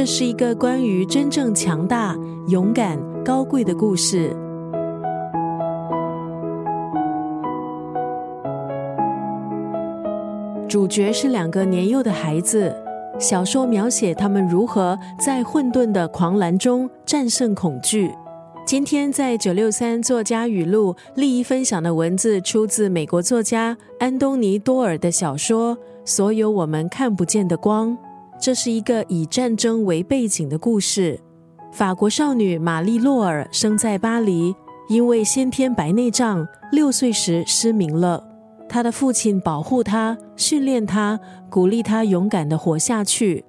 这是一个关于真正强大、勇敢、高贵的故事。主角是两个年幼的孩子。小说描写他们如何在混沌的狂澜中战胜恐惧。今天在九六三作家语录利益分享的文字，出自美国作家安东尼多尔的小说《所有我们看不见的光》。这是一个以战争为背景的故事。法国少女玛丽洛尔生在巴黎，因为先天白内障，六岁时失明了。她的父亲保护她，训练她，鼓励她勇敢的活下去。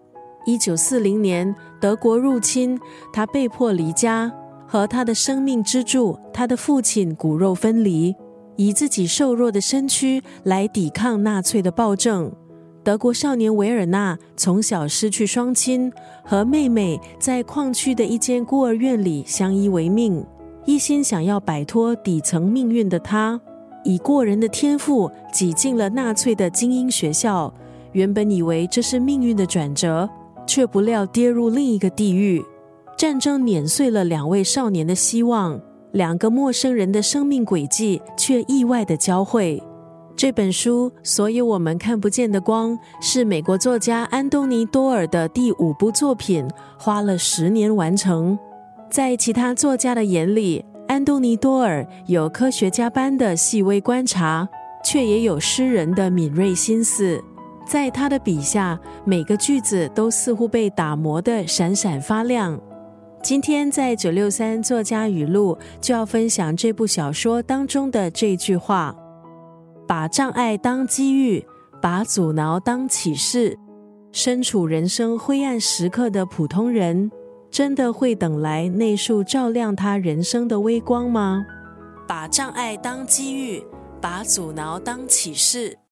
一九四零年，德国入侵，她被迫离家。和他的生命支柱，他的父亲骨肉分离，以自己瘦弱的身躯来抵抗纳粹的暴政。德国少年维尔纳从小失去双亲，和妹妹在矿区的一间孤儿院里相依为命。一心想要摆脱底层命运的他，以过人的天赋挤进了纳粹的精英学校。原本以为这是命运的转折，却不料跌入另一个地狱。战争碾碎了两位少年的希望，两个陌生人的生命轨迹却意外的交汇。这本书《所有我们看不见的光》是美国作家安东尼多尔的第五部作品，花了十年完成。在其他作家的眼里，安东尼多尔有科学家般的细微观察，却也有诗人的敏锐心思。在他的笔下，每个句子都似乎被打磨的闪闪发亮。今天在九六三作家语录就要分享这部小说当中的这句话：把障碍当机遇，把阻挠当启示。身处人生灰暗时刻的普通人，真的会等来那束照亮他人生的微光吗？把障碍当机遇，把阻挠当启示。